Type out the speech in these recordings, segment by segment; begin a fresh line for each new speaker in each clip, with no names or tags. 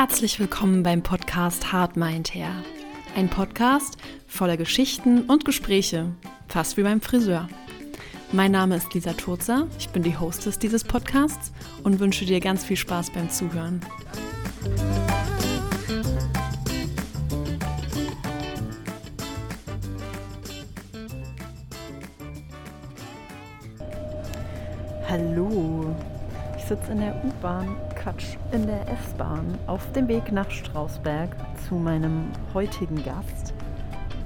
Herzlich willkommen beim Podcast Hard Mind Hair. Ein Podcast voller Geschichten und Gespräche, fast wie beim Friseur. Mein Name ist Lisa Turzer, ich bin die Hostess dieses Podcasts und wünsche dir ganz viel Spaß beim Zuhören. Sitze in der U-Bahn, Quatsch, in der S-Bahn auf dem Weg nach Strausberg zu meinem heutigen Gast.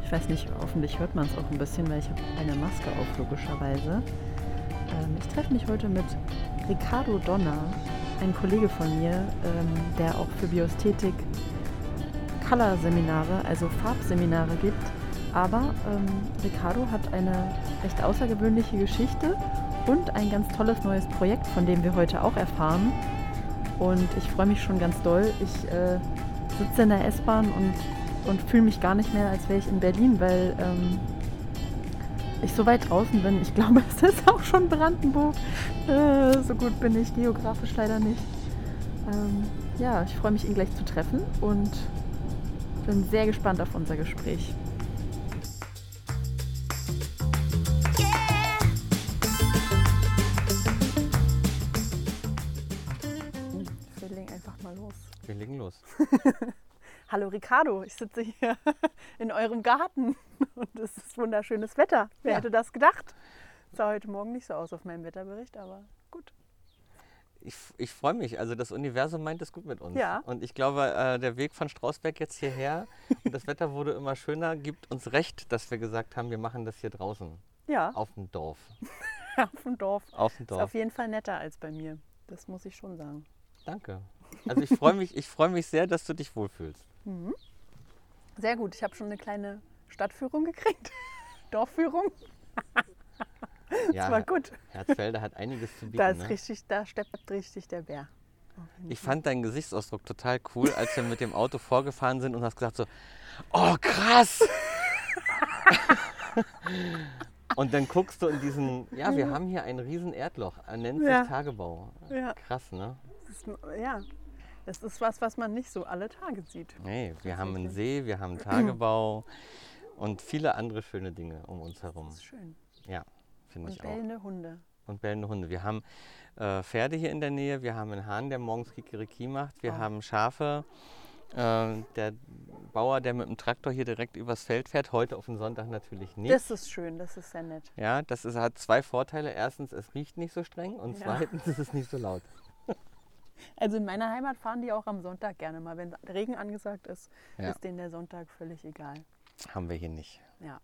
Ich weiß nicht, hoffentlich hört man es auch ein bisschen, weil ich habe eine Maske auf, logischerweise. Ähm, ich treffe mich heute mit Ricardo Donner, ein Kollege von mir, ähm, der auch für Biosthetik Color-Seminare, also Farbseminare gibt. Aber ähm, Ricardo hat eine recht außergewöhnliche Geschichte und ein ganz tolles neues Projekt, von dem wir heute auch erfahren. Und ich freue mich schon ganz doll. Ich äh, sitze in der S-Bahn und, und fühle mich gar nicht mehr, als wäre ich in Berlin, weil ähm, ich so weit draußen bin. Ich glaube, es ist auch schon Brandenburg. Äh, so gut bin ich geografisch leider nicht. Ähm, ja, ich freue mich, ihn gleich zu treffen und bin sehr gespannt auf unser Gespräch. Hallo Ricardo, ich sitze hier in eurem Garten und es ist wunderschönes Wetter. Wer
Ja.
hätte das gedacht? Sah heute Morgen nicht so aus auf meinem Wetterbericht, aber gut.
Ich, ich freue mich. Also das Universum meint es gut mit uns.
Ja.
Und ich glaube, äh, der Weg von Strausberg jetzt hierher und das Wetter wurde immer schöner, gibt uns recht, dass wir gesagt haben, wir machen das hier draußen.
Ja,
Auf dem Dorf.
auf dem Dorf.
Auf dem
Ist
Dorf.
auf jeden Fall netter als bei mir. Das muss ich schon sagen.
Danke. Also ich freue mich, ich freue mich sehr, dass du dich wohlfühlst.
Sehr gut. Ich habe schon eine kleine Stadtführung gekriegt. Dorfführung.
Ja,
Das war gut.
Herzfelde hat einiges zu bieten.
Da ist
ne?
richtig, da steppt richtig der Bär.
Ich fand deinen Gesichtsausdruck total cool, als wir mit dem Auto vorgefahren sind und hast gesagt so, oh krass! und dann guckst du in diesen, ja, wir haben hier ein riesen Erdloch, er nennt sich
Ja.
Tagebau.
Ja.
Krass, ne?
Ist, ja, das ist was, was man nicht so alle Tage sieht.
Nee, wir haben einen. See, wir haben Tagebau und viele andere schöne Dinge um uns herum.
Das ist schön.
Ja, finde
Und
ich auch.
bellende Hunde.
Und bellende Hunde. Wir haben äh, Pferde hier in der Nähe, wir haben einen Hahn, der morgens Kikeriki macht, wir
Oh.
haben Schafe. Äh, der Bauer, der mit dem Traktor hier direkt übers Feld fährt, heute auf den Sonntag natürlich nicht.
Das ist schön, das ist sehr nett.
ja, das ist, hat zwei Vorteile. Erstens, es riecht nicht so streng und
Ja.
zweitens, es ist nicht so laut.
Also in meiner Heimat fahren die auch am Sonntag gerne mal. Wenn Regen angesagt ist,
Ja.
ist denen der Sonntag völlig egal.
Haben wir hier nicht.
Ja.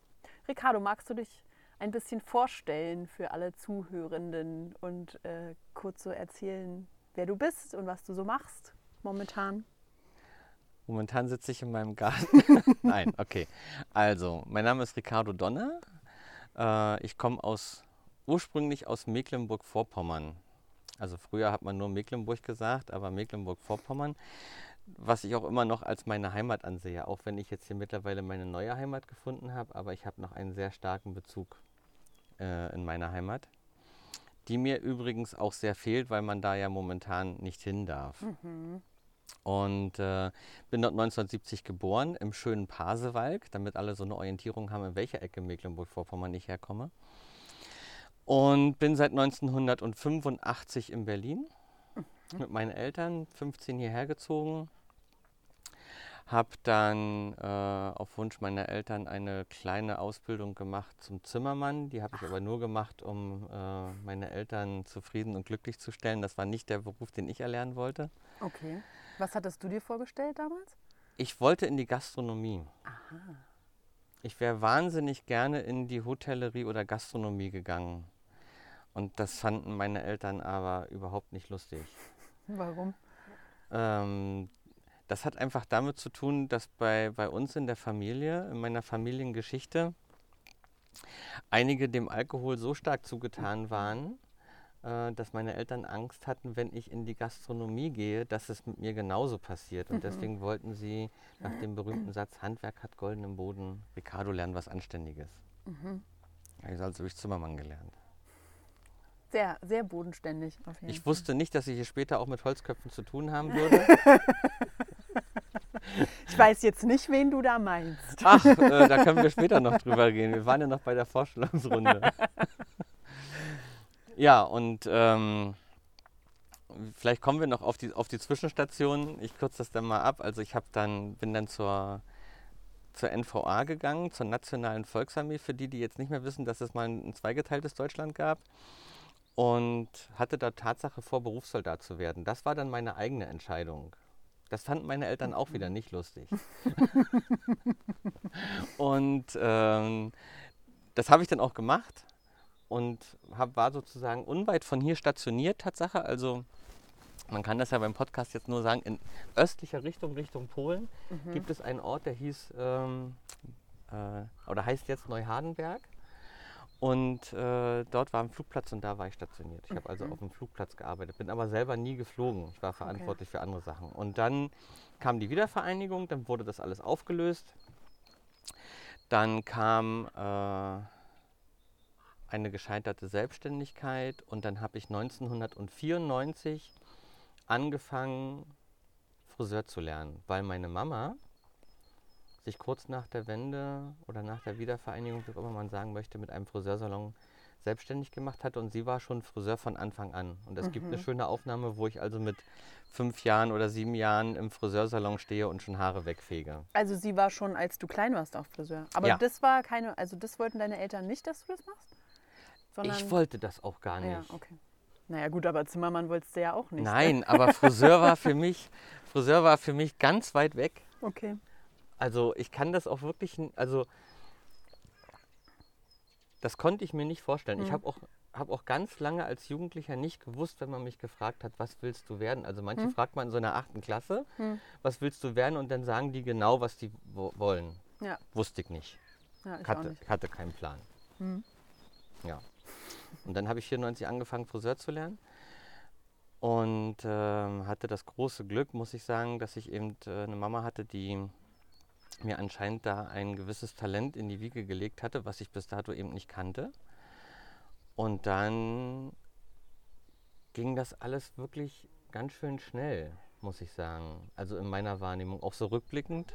Ricardo, magst du dich ein bisschen vorstellen für alle Zuhörenden und äh, kurz so erzählen, wer du bist und was du so machst momentan?
Momentan sitze ich in meinem Garten. Nein, okay. Also, mein Name ist Ricardo Donner. Äh, ich komme aus, ursprünglich aus Mecklenburg-Vorpommern. Also früher hat man nur Mecklenburg gesagt, aber Mecklenburg-Vorpommern, was ich auch immer noch als meine Heimat ansehe, auch wenn ich jetzt hier mittlerweile meine neue Heimat gefunden habe, aber ich habe noch einen sehr starken Bezug äh, in meiner Heimat, die mir übrigens auch sehr fehlt, weil man da ja momentan nicht hin darf. Und äh, bin dort 1970 geboren, im schönen Pasewalk, damit alle so eine Orientierung haben, in welcher Ecke Mecklenburg-Vorpommern ich herkomme. Und bin seit 1985 in Berlin mit meinen Eltern, 15 hierher gezogen. Habe dann äh, auf Wunsch meiner Eltern eine kleine Ausbildung gemacht zum Zimmermann. Die habe ich aber nur gemacht, um äh, meine Eltern zufrieden und glücklich zu stellen. Das war nicht der Beruf, den ich erlernen wollte.
Okay. Was hattest du dir vorgestellt damals?
Ich wollte in die Gastronomie. Ich wäre wahnsinnig gerne in die Hotellerie oder Gastronomie gegangen. Und das fanden meine Eltern aber überhaupt nicht lustig.
Warum?
Ähm, das hat einfach damit zu tun, dass bei, bei uns in der Familie, in meiner Familiengeschichte, einige dem Alkohol so stark zugetan waren, äh, dass meine Eltern Angst hatten, wenn ich in die Gastronomie gehe, dass es mit mir genauso passiert. Und deswegen wollten sie nach dem berühmten Satz, Handwerk hat goldenen Boden, Ricardo lernen was Anständiges. Ich habe also durch Zimmermann gelernt.
Sehr, sehr bodenständig
Ich
Fall.
wusste nicht, dass ich hier später auch mit Holzköpfen zu tun haben würde.
Ich weiß jetzt nicht, wen du da meinst.
Ach, äh, da können wir später noch drüber gehen. Wir waren ja noch bei der Vorstellungsrunde. ja, und ähm, vielleicht kommen wir noch auf die, auf die Zwischenstationen. Ich kürze das dann mal ab. Also ich dann, bin dann zur, zur NVA gegangen, zur Nationalen Volksarmee, für die, die jetzt nicht mehr wissen, dass es mal ein, ein zweigeteiltes Deutschland gab. Und hatte da Tatsache vor, Berufssoldat zu werden. Das war dann meine eigene Entscheidung. Das fanden meine Eltern auch wieder nicht lustig. und ähm, das habe ich dann auch gemacht und hab, war sozusagen unweit von hier stationiert, Tatsache. Also man kann das ja beim Podcast jetzt nur sagen, in östlicher Richtung, Richtung Polen, gibt es einen Ort, der hieß ähm, äh, oder heißt jetzt Neuhardenberg. Und äh, dort war ein Flugplatz und da war ich stationiert. Ich habe also auf dem Flugplatz gearbeitet, bin aber selber nie geflogen. Ich war verantwortlich für andere Sachen. Und dann kam die Wiedervereinigung, dann wurde das alles aufgelöst. Dann kam äh, eine gescheiterte Selbstständigkeit und dann habe ich 1994 angefangen, Friseur zu lernen, weil meine Mama sich kurz nach der Wende oder nach der Wiedervereinigung, wie auch immer man sagen möchte, mit einem Friseursalon selbstständig gemacht hat und sie war schon Friseur von Anfang an. Und es gibt eine schöne Aufnahme, wo ich also mit fünf Jahren oder sieben Jahren im Friseursalon stehe und schon Haare wegfege.
Also sie war schon, als du klein warst, auch Friseur. Aber
Ja.
das war keine, also das wollten deine Eltern nicht, dass du das machst? Sondern,
Ich wollte das auch gar nicht.
Ja, okay. Naja gut, aber Zimmermann wolltest du ja auch nicht. ne?
Nein, aber Friseur war für mich, Friseur war für mich ganz weit weg.
Okay.
Also ich kann das auch wirklich, also das konnte ich mir nicht vorstellen. Ich
Mhm.
habe auch, hab auch ganz lange als Jugendlicher nicht gewusst, wenn man mich gefragt hat, was willst du werden? Also manche
Mhm.
fragt man in so einer achten Klasse,
Hm.
was willst du werden? Und dann sagen die genau, was die wo wollen.
Ja,
Wusste ich nicht.
ja ich
Hatte,
nicht.
hatte keinen Plan.
Hm.
Ja. Und dann habe ich 94 angefangen, Friseur zu lernen. Und ähm, hatte das große Glück, muss ich sagen, dass ich eben äh, eine Mama hatte, die mir anscheinend da ein gewisses Talent in die Wiege gelegt hatte, was ich bis dato eben nicht kannte. Und dann ging das alles wirklich ganz schön schnell, muss ich sagen. Also in meiner Wahrnehmung, auch so rückblickend.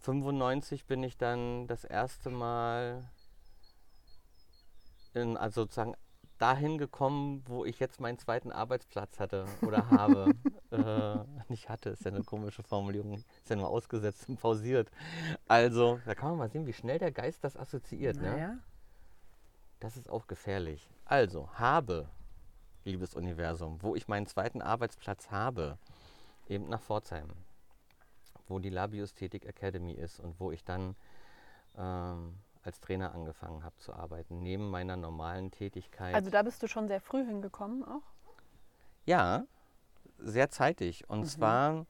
95 bin ich dann das erste Mal in, also sozusagen dahin gekommen, wo ich jetzt meinen zweiten Arbeitsplatz hatte oder habe. äh, nicht hatte, ist ja eine komische Formulierung, ist ja nur ausgesetzt und pausiert. Also, da kann man mal sehen, wie schnell der Geist das assoziiert. Ne?
Naja.
Das ist auch gefährlich. Also, habe, liebes Universum, wo ich meinen zweiten Arbeitsplatz habe, eben nach Pforzheim, wo die Labiosthetik Academy ist und wo ich dann ähm, als Trainer angefangen habe zu arbeiten, neben meiner normalen Tätigkeit.
Also da bist du schon sehr früh hingekommen auch?
Ja, sehr zeitig. Und zwar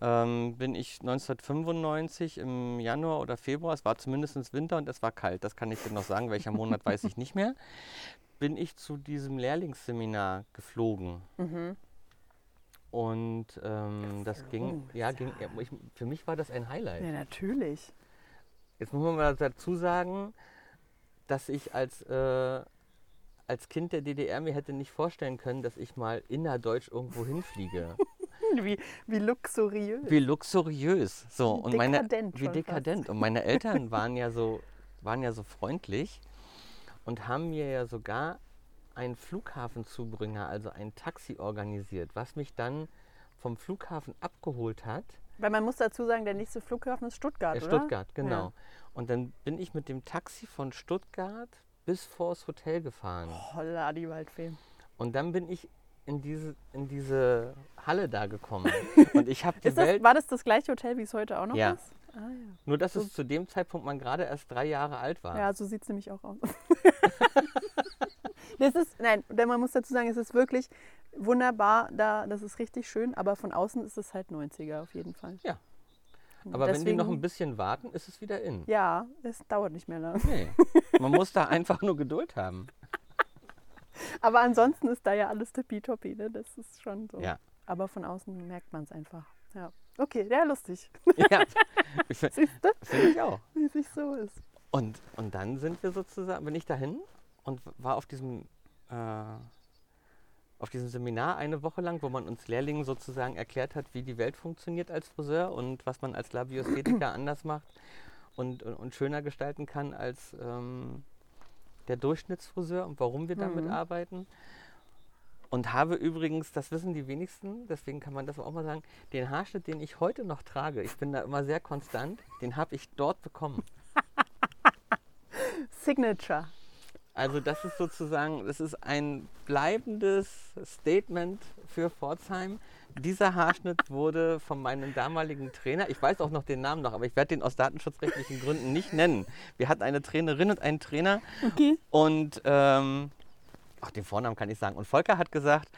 ähm, bin ich 1995 im Januar oder Februar, es war zumindest Winter und es war kalt, das kann ich dir noch sagen, welcher Monat weiß ich nicht mehr, bin ich zu diesem Lehrlingsseminar geflogen.
Mhm.
Und ähm, das ging, ja, ging, ja, ich, für mich war das ein Highlight.
Ja, natürlich.
Jetzt muss man mal dazu sagen, dass ich als, äh, als Kind der DDR mir hätte nicht vorstellen können, dass ich mal innerdeutsch irgendwo hinfliege.
Wie, wie luxuriös.
Wie luxuriös. So,
Wie
und meine,
dekadent
wie
schon
dekadent. Und meine Eltern waren ja so, waren ja so freundlich und haben mir ja sogar einen Flughafenzubringer, also ein Taxi organisiert, was mich dann vom Flughafen abgeholt hat.
Weil man muss dazu sagen, der nächste Flughafen ist Stuttgart,
Äh,
oder?
Stuttgart, genau.
Ja.
Und dann bin ich mit dem Taxi von Stuttgart bis vors Hotel gefahren.
Holla, die Waldfee.
Und dann bin ich in diese, in diese Halle da gekommen. Und ich habe die
das,
Welt.
war das das gleiche Hotel, wie es heute auch noch
Ja.
ist? Ah, ja.
Nur, dass es zu dem Zeitpunkt man gerade erst drei Jahre alt war.
Ja, so sieht es nämlich auch aus. das ist, nein, denn man muss dazu sagen, es ist wirklich wunderbar, da, das ist richtig schön, aber von außen ist es halt 90er auf jeden Fall.
Ja. Aber wenn die noch ein
deswegen-
bisschen warten, ist es wieder in.
Ja, es dauert nicht mehr lang.
Nee. Man muss da einfach nur Geduld haben.
Aber ansonsten ist da ja alles tippitoppi, ne? Das ist schon so.
Ja.
Aber von außen merkt man es einfach. Ja. Okay, ja, lustig.
Ja. Finde
Siehst du,
find ich auch.
wie es sich so ist.
Und, und dann sind wir sozusagen, bin ich dahin und war auf diesem, äh, auf diesem Seminar eine Woche lang, wo man uns Lehrlingen sozusagen erklärt hat, wie die Welt funktioniert als Friseur und was man als Labiosthetiker anders macht und, und, und, schöner gestalten kann als ähm, der Durchschnittsfriseur und warum wir damit
Mhm.
arbeiten. Und habe übrigens, das wissen die wenigsten, deswegen kann man das auch mal sagen, den Haarschnitt, den ich heute noch trage, ich bin da immer sehr konstant, den habe ich dort bekommen.
Signature.
Also das ist sozusagen, das ist ein bleibendes Statement für Pforzheim. Dieser Haarschnitt wurde von meinem damaligen Trainer, ich weiß auch noch den Namen noch, aber ich werde den aus datenschutzrechtlichen Gründen nicht nennen. Wir hatten eine Trainerin und einen Trainer
Okay.
und ähm, ach, den Vornamen kann ich sagen. Und Volker hat gesagt,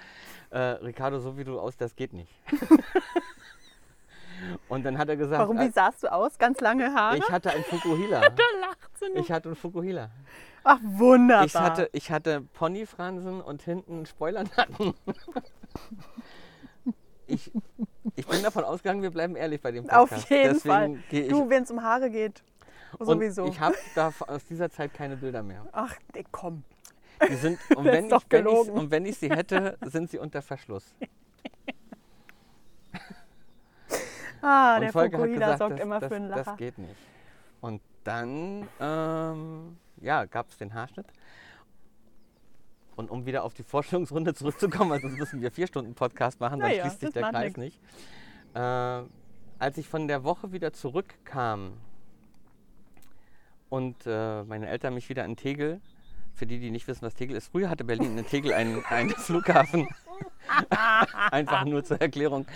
äh, Ricardo, so wie du aus, das geht nicht. und dann hat er gesagt,
Warum,
äh,
wie sahst du aus? Ganz lange Haare?
ich hatte einen Fukuhila.
da lacht sie noch.
Ich hatte einen Fukuhila.
Ach, wunderbar.
Ich hatte, ich hatte Ponyfransen und hinten Spoilernacken. Ich, ich bin davon ausgegangen, wir bleiben ehrlich bei dem
Auf
Podcast.
jeden
Deswegen
Fall. Du, wenn es um Haare geht, sowieso.
Ich habe da aus dieser Zeit keine Bilder mehr.
Ach, nee, komm.
Die sind, und
Das
wenn, ich, wenn, ich, und wenn ich sie hätte, sind sie unter Verschluss.
Ah,
und
der Fukuhila
gesagt,
sorgt
das,
immer
das,
für einen
das
Lacher.
geht nicht. Und dann ähm, ja, gab es den Haarschnitt. Und um wieder auf die Vorstellungsrunde zurückzukommen, sonst müssen wir vier Stunden Podcast machen, dann
Naja,
schließt sich der Kreis
nix.
nicht. Äh, als ich von der Woche wieder zurückkam und äh, meine Eltern mich wieder in Tegel, für die, die nicht wissen, was Tegel ist, früher hatte Berlin in Tegel einen, einen Flughafen. Einfach nur zur Erklärung.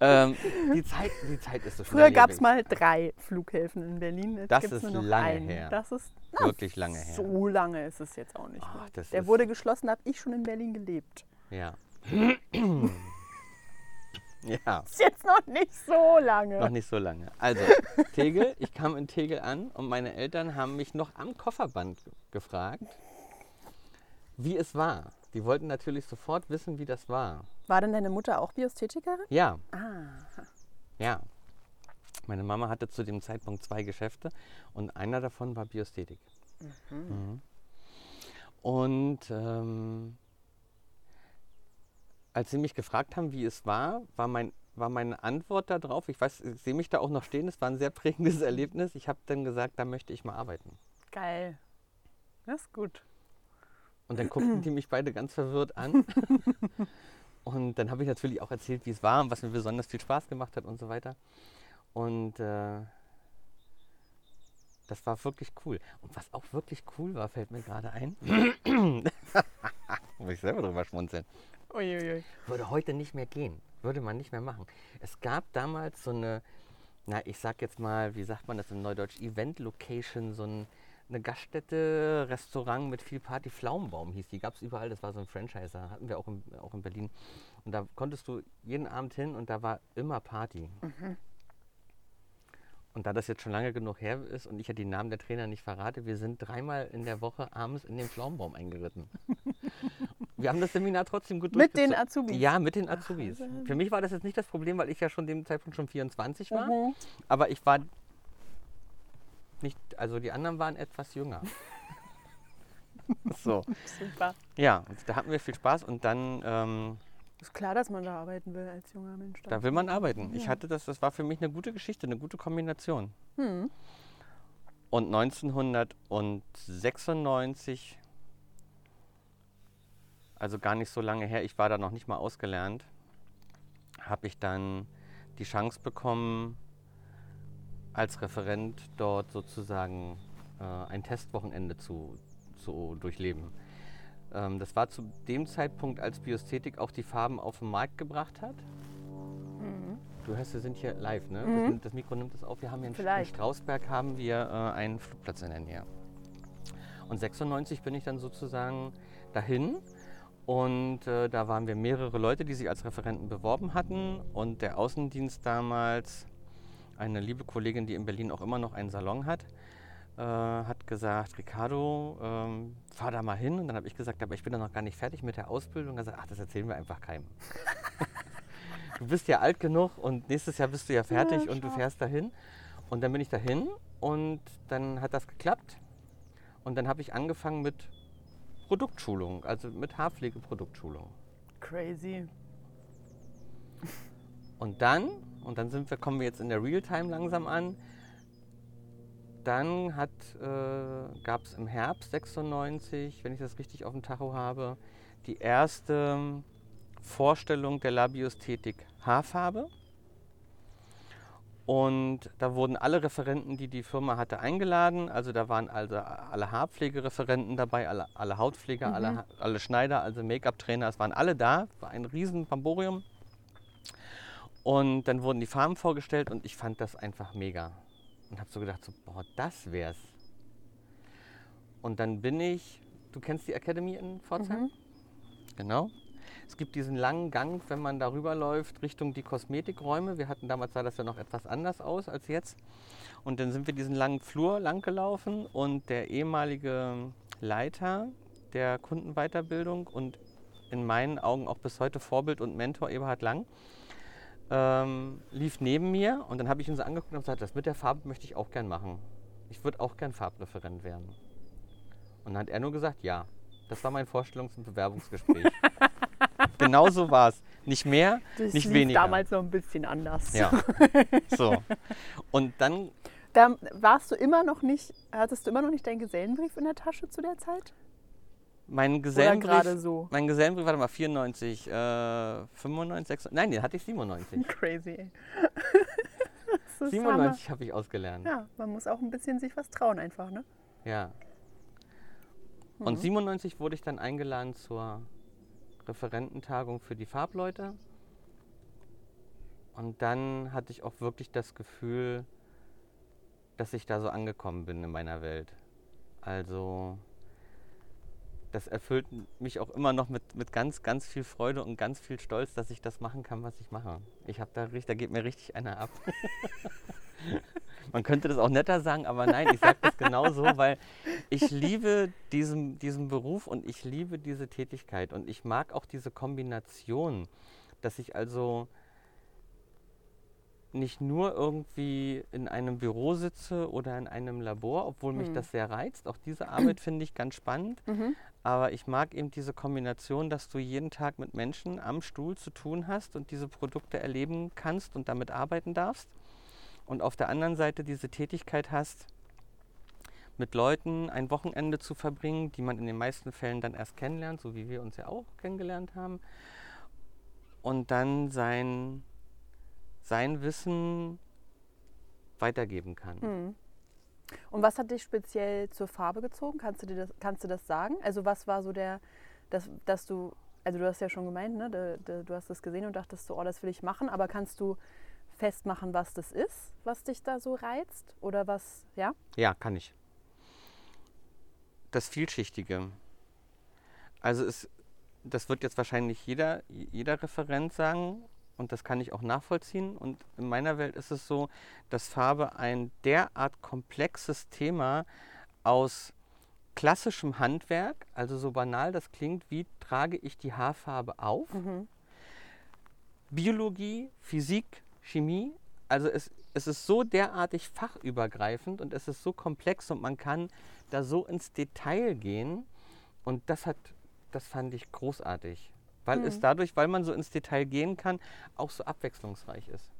Ähm, die, Zeit, die Zeit ist so
Früher
schnelllebig.
gab es mal drei Flughäfen in Berlin. Jetzt
Das ist
nur noch
lange
einen.
her.
Das ist
Wirklich lange her.
so lange ist es jetzt auch nicht
Ach,
Der wurde geschlossen, da habe ich schon in Berlin gelebt.
Ja. ja,
Ist jetzt noch nicht so lange.
noch nicht so lange. Also, Tegel, ich kam in Tegel an und meine Eltern haben mich noch am Kofferband ge- gefragt, wie es war. Die wollten natürlich sofort wissen, wie das war.
War denn deine Mutter auch Biosthetikerin?
Ja,
Ah,
ja. Meine Mama hatte zu dem Zeitpunkt zwei Geschäfte und einer davon war Biosthetik. Mhm. Und ähm, als sie mich gefragt haben, wie es war, war, mein, war meine Antwort darauf, ich weiß, ich sehe mich da auch noch stehen, es war ein sehr prägendes Erlebnis. Ich habe dann gesagt, da möchte ich mal arbeiten.
geil. Das ist gut.
Und dann guckten die mich beide ganz verwirrt an. Und dann habe ich natürlich auch erzählt, wie es war und was mir besonders viel Spaß gemacht hat und so weiter. Und äh, das war wirklich cool. Und was auch wirklich cool war, fällt mir gerade ein. Muss ich selber drüber schmunzeln.
Uiuiui.
Würde heute nicht mehr gehen. Würde man nicht mehr machen. Es gab damals so eine, na, ich sag jetzt mal, wie sagt man das in Neudeutsch, Event-Location, so ein, eine Gaststätte, Restaurant mit viel Party. Pflaumenbaum hieß die, gab es überall. Das war so ein Franchiser, hatten wir auch in, auch in Berlin. Und da konntest du jeden Abend hin und da war immer Party. Und da das jetzt schon lange genug her ist und ich ja die Namen der Trainer nicht verrate, wir sind dreimal in der Woche abends in den Pflaumenbaum eingeritten. wir haben das Seminar trotzdem gut
Mit den Azubis?
Ja, mit den Azubis.
Wahnsinn.
Für mich war das jetzt nicht das Problem, weil ich ja schon dem Zeitpunkt schon 24 war.
Mhm.
Aber ich war nicht, also die anderen waren etwas jünger. so,
Super.
ja, und da hatten wir viel Spaß und dann, ähm,
Ist klar, dass man da arbeiten will als junger Mensch.
da will man arbeiten. Ich
Ja.
hatte das, das war für mich eine gute Geschichte, eine gute Kombination.
Hm.
Und 1996, also gar nicht so lange her, ich war da noch nicht mal ausgelernt, habe ich dann die Chance bekommen, als Referent dort sozusagen äh, ein Testwochenende zu, zu durchleben. Ähm, das war zu dem Zeitpunkt, als Biosthetik auch die Farben auf den Markt gebracht hat.
Mhm.
Du hörst, wir sind hier live, ne?
Mhm.
Das, das Mikro nimmt das auf. Wir haben hier in, Sch- in
Vielleicht.
Strausberg haben wir äh, einen Flugplatz in der Nähe. Und 96 bin ich dann sozusagen dahin und äh, da waren wir mehrere Leute, die sich als Referenten beworben hatten und der Außendienst damals, eine liebe Kollegin, die in Berlin auch immer noch einen Salon hat, äh, hat gesagt, Ricardo, ähm, fahr da mal hin. Und dann habe ich gesagt, aber ich bin da noch gar nicht fertig mit der Ausbildung. Und er sagt, ach, das erzählen wir einfach keinem. du bist ja alt genug und nächstes Jahr bist du ja fertig
Ja,
und du fährst dahin. Und dann bin ich dahin und dann hat das geklappt. Und dann habe ich angefangen mit Produktschulung, also mit Haarpflege-Produktschulung.
Crazy.
Und dann, und dann sind wir, kommen wir jetzt in der Realtime langsam an, dann äh, gab es im Herbst 96, wenn ich das richtig auf dem Tacho habe, die erste Vorstellung der Labiosthetik Haarfarbe. Und da wurden alle Referenten, die die Firma hatte, eingeladen. Also da waren also alle Haarpflegereferenten dabei, alle, alle Hautpfleger,
Mhm.
alle, alle Schneider, also Make-up-Trainer. Es waren alle da. War ein riesen Pamborium. Und dann wurden die Farben vorgestellt und ich fand das einfach mega. Und habe so gedacht, so, boah, das wär's. Und dann bin ich, du kennst die Academy in Pforzheim?
Mhm.
Genau. Es gibt diesen langen Gang, wenn man darüber läuft, Richtung die Kosmetikräume. Wir hatten damals sah das ja noch etwas anders aus als jetzt. Und dann sind wir diesen langen Flur lang gelaufen und der ehemalige Leiter der Kundenweiterbildung und in meinen Augen auch bis heute Vorbild und Mentor Eberhard Lang ähm, lief neben mir und dann habe ich ihn so angeguckt und gesagt, das mit der Farbe möchte ich auch gern machen. Ich würde auch gern Farbreferent werden. Und dann hat er nur gesagt, ja. Das war mein Vorstellungs- und Bewerbungsgespräch. genau so war es. Nicht mehr,
Das
nicht
lief
weniger.
damals noch ein bisschen anders.
Ja. So. Und dann,
Da warst du immer noch nicht, hattest du immer noch nicht deinen Gesellenbrief in der Tasche zu der Zeit?
Mein Gesellenbrief.
gerade so?
Mein Gesellenbrief, warte mal, 94, äh, 95, 96, nein, den hatte ich 97.
Crazy, ey. Das ist
97 habe ich ausgelernt.
Ja, man muss auch ein bisschen sich was trauen einfach, ne?
Ja. Und 97 wurde ich dann eingeladen zur Referententagung für die Farbleute. Und dann hatte ich auch wirklich das Gefühl, dass ich da so angekommen bin in meiner Welt. Also das erfüllt mich auch immer noch mit, mit ganz, ganz viel Freude und ganz viel Stolz, dass ich das machen kann, was ich mache. Ich habe da richtig, da geht mir richtig einer ab. Man könnte das auch netter sagen, aber nein, ich sage das genau so, weil ich liebe diesen, diesen Beruf und ich liebe diese Tätigkeit und ich mag auch diese Kombination, dass ich also nicht nur irgendwie in einem Büro sitze oder in einem Labor, obwohl mich
Hm.
das sehr reizt. Auch diese Arbeit finde ich ganz spannend.
Mhm.
Aber ich mag eben diese Kombination, dass du jeden Tag mit Menschen am Stuhl zu tun hast und diese Produkte erleben kannst und damit arbeiten darfst. Und auf der anderen Seite diese Tätigkeit hast, mit Leuten ein Wochenende zu verbringen, die man in den meisten Fällen dann erst kennenlernt, so wie wir uns ja auch kennengelernt haben. Und dann sein, sein Wissen weitergeben kann.
Hm. Und was hat dich speziell zur Farbe gezogen? Kannst du, dir das, kannst du das sagen? Also was war so der, dass, dass du, also du hast ja schon gemeint, ne? Da- da- du hast das gesehen und dachtest so, oh, das will ich machen, aber kannst du festmachen, was das ist, was dich da so reizt? Oder was, ja?
Ja, kann ich. Das Vielschichtige. Also es, das wird jetzt wahrscheinlich jeder, jeder Referent sagen und das kann ich auch nachvollziehen. Und in meiner Welt ist es so, dass Farbe ein derart komplexes Thema aus klassischem Handwerk, also so banal das klingt, wie trage ich die Haarfarbe auf,
Mhm.
Biologie, Physik, Chemie. Also es, es ist so derartig fachübergreifend und es ist so komplex und man kann da so ins Detail gehen. Und das hat, das fand ich großartig. Weil es
Mhm.
dadurch, weil man so ins Detail gehen kann, auch so abwechslungsreich ist.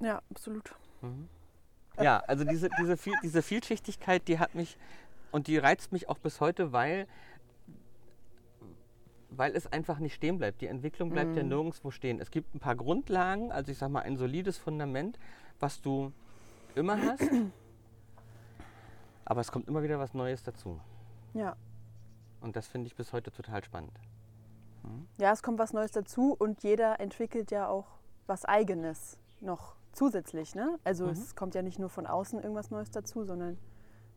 Ja, absolut.
Ja, also diese, diese, viel, diese Vielschichtigkeit, die hat mich und die reizt mich auch bis heute, weil, weil es einfach nicht stehen bleibt. Die Entwicklung bleibt ja
Mhm.
nirgendwo stehen. Es gibt ein paar Grundlagen, also ich sag mal ein solides Fundament, was du immer hast, aber es kommt immer wieder was Neues dazu.
Ja.
Und das finde ich bis heute total spannend.
Ja, es kommt was Neues dazu und jeder entwickelt ja auch was Eigenes noch zusätzlich. Ne? Also
Mhm.
es kommt ja nicht nur von außen irgendwas Neues dazu, sondern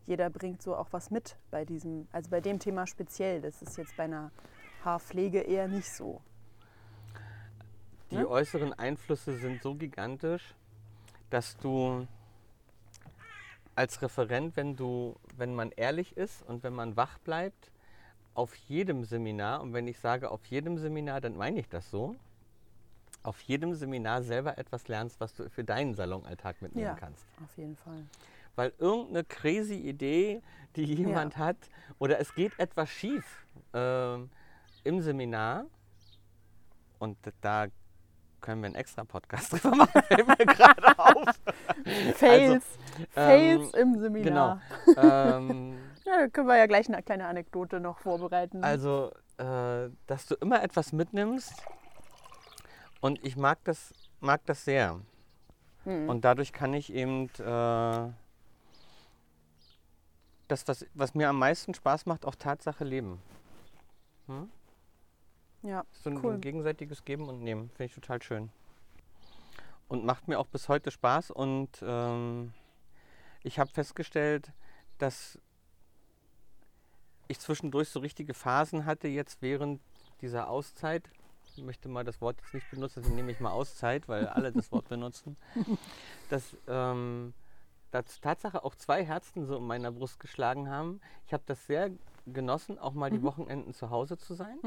jeder bringt so auch was mit bei diesem, also bei dem Thema speziell. Das ist jetzt bei einer Haarpflege eher nicht so.
Die
Ne?
äußeren Einflüsse sind so gigantisch, dass du als Referent, wenn du, wenn man ehrlich ist und wenn man wach bleibt, auf jedem Seminar, und wenn ich sage auf jedem Seminar, dann meine ich das so, auf jedem Seminar selber etwas lernst, was du für deinen Salonalltag mitnehmen
Ja.
kannst.
Auf jeden Fall.
weil irgendeine crazy Idee, die jemand hat, oder es geht etwas schief ähm, im Seminar. Und da können wir einen extra Podcast drüber machen, fällt mir gerade auf.
Fails,
ähm,
Fails im Seminar.
Genau. Ähm,
Ja, da können wir ja gleich eine kleine Anekdote noch vorbereiten.
Also, äh, dass du immer etwas mitnimmst und ich mag das, mag das sehr.
Hm.
Und dadurch kann ich eben äh, das, was, was mir am meisten Spaß macht, auch Tatsache leben. Hm?
ja,
So ein
Cool.
gegenseitiges Geben und Nehmen, finde ich total schön. Und macht mir auch bis heute Spaß und ähm, ich habe festgestellt, dass ich zwischendurch so richtige Phasen hatte, jetzt während dieser Auszeit. Ich möchte mal das Wort jetzt nicht benutzen, deswegen nehme ich mal Auszeit, weil alle das Wort benutzen. Dass ähm, dass Tatsache auch zwei Herzen so in meiner Brust geschlagen haben. Ich habe das sehr genossen, auch mal die Wochenenden zu Hause zu sein.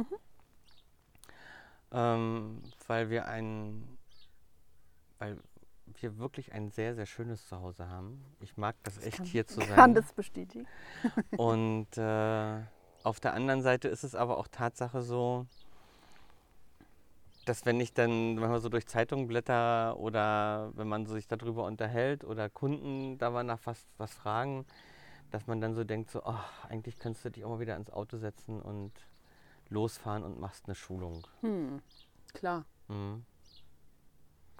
Ähm, weil wir ein, weil wir wirklich ein sehr, sehr schönes Zuhause haben. Ich mag das echt
kann-
hier zu sein.
kann das bestätigen.
Und äh, auf der anderen Seite ist es aber auch Tatsache so, dass wenn ich dann, wenn man so durch Zeitungen blätter oder wenn man sich darüber unterhält oder Kunden da mal nach was, was fragen, dass man dann so denkt, so, ach, eigentlich könntest du dich auch mal wieder ins Auto setzen und losfahren und machst eine Schulung.
Hm. Klar,
Mhm.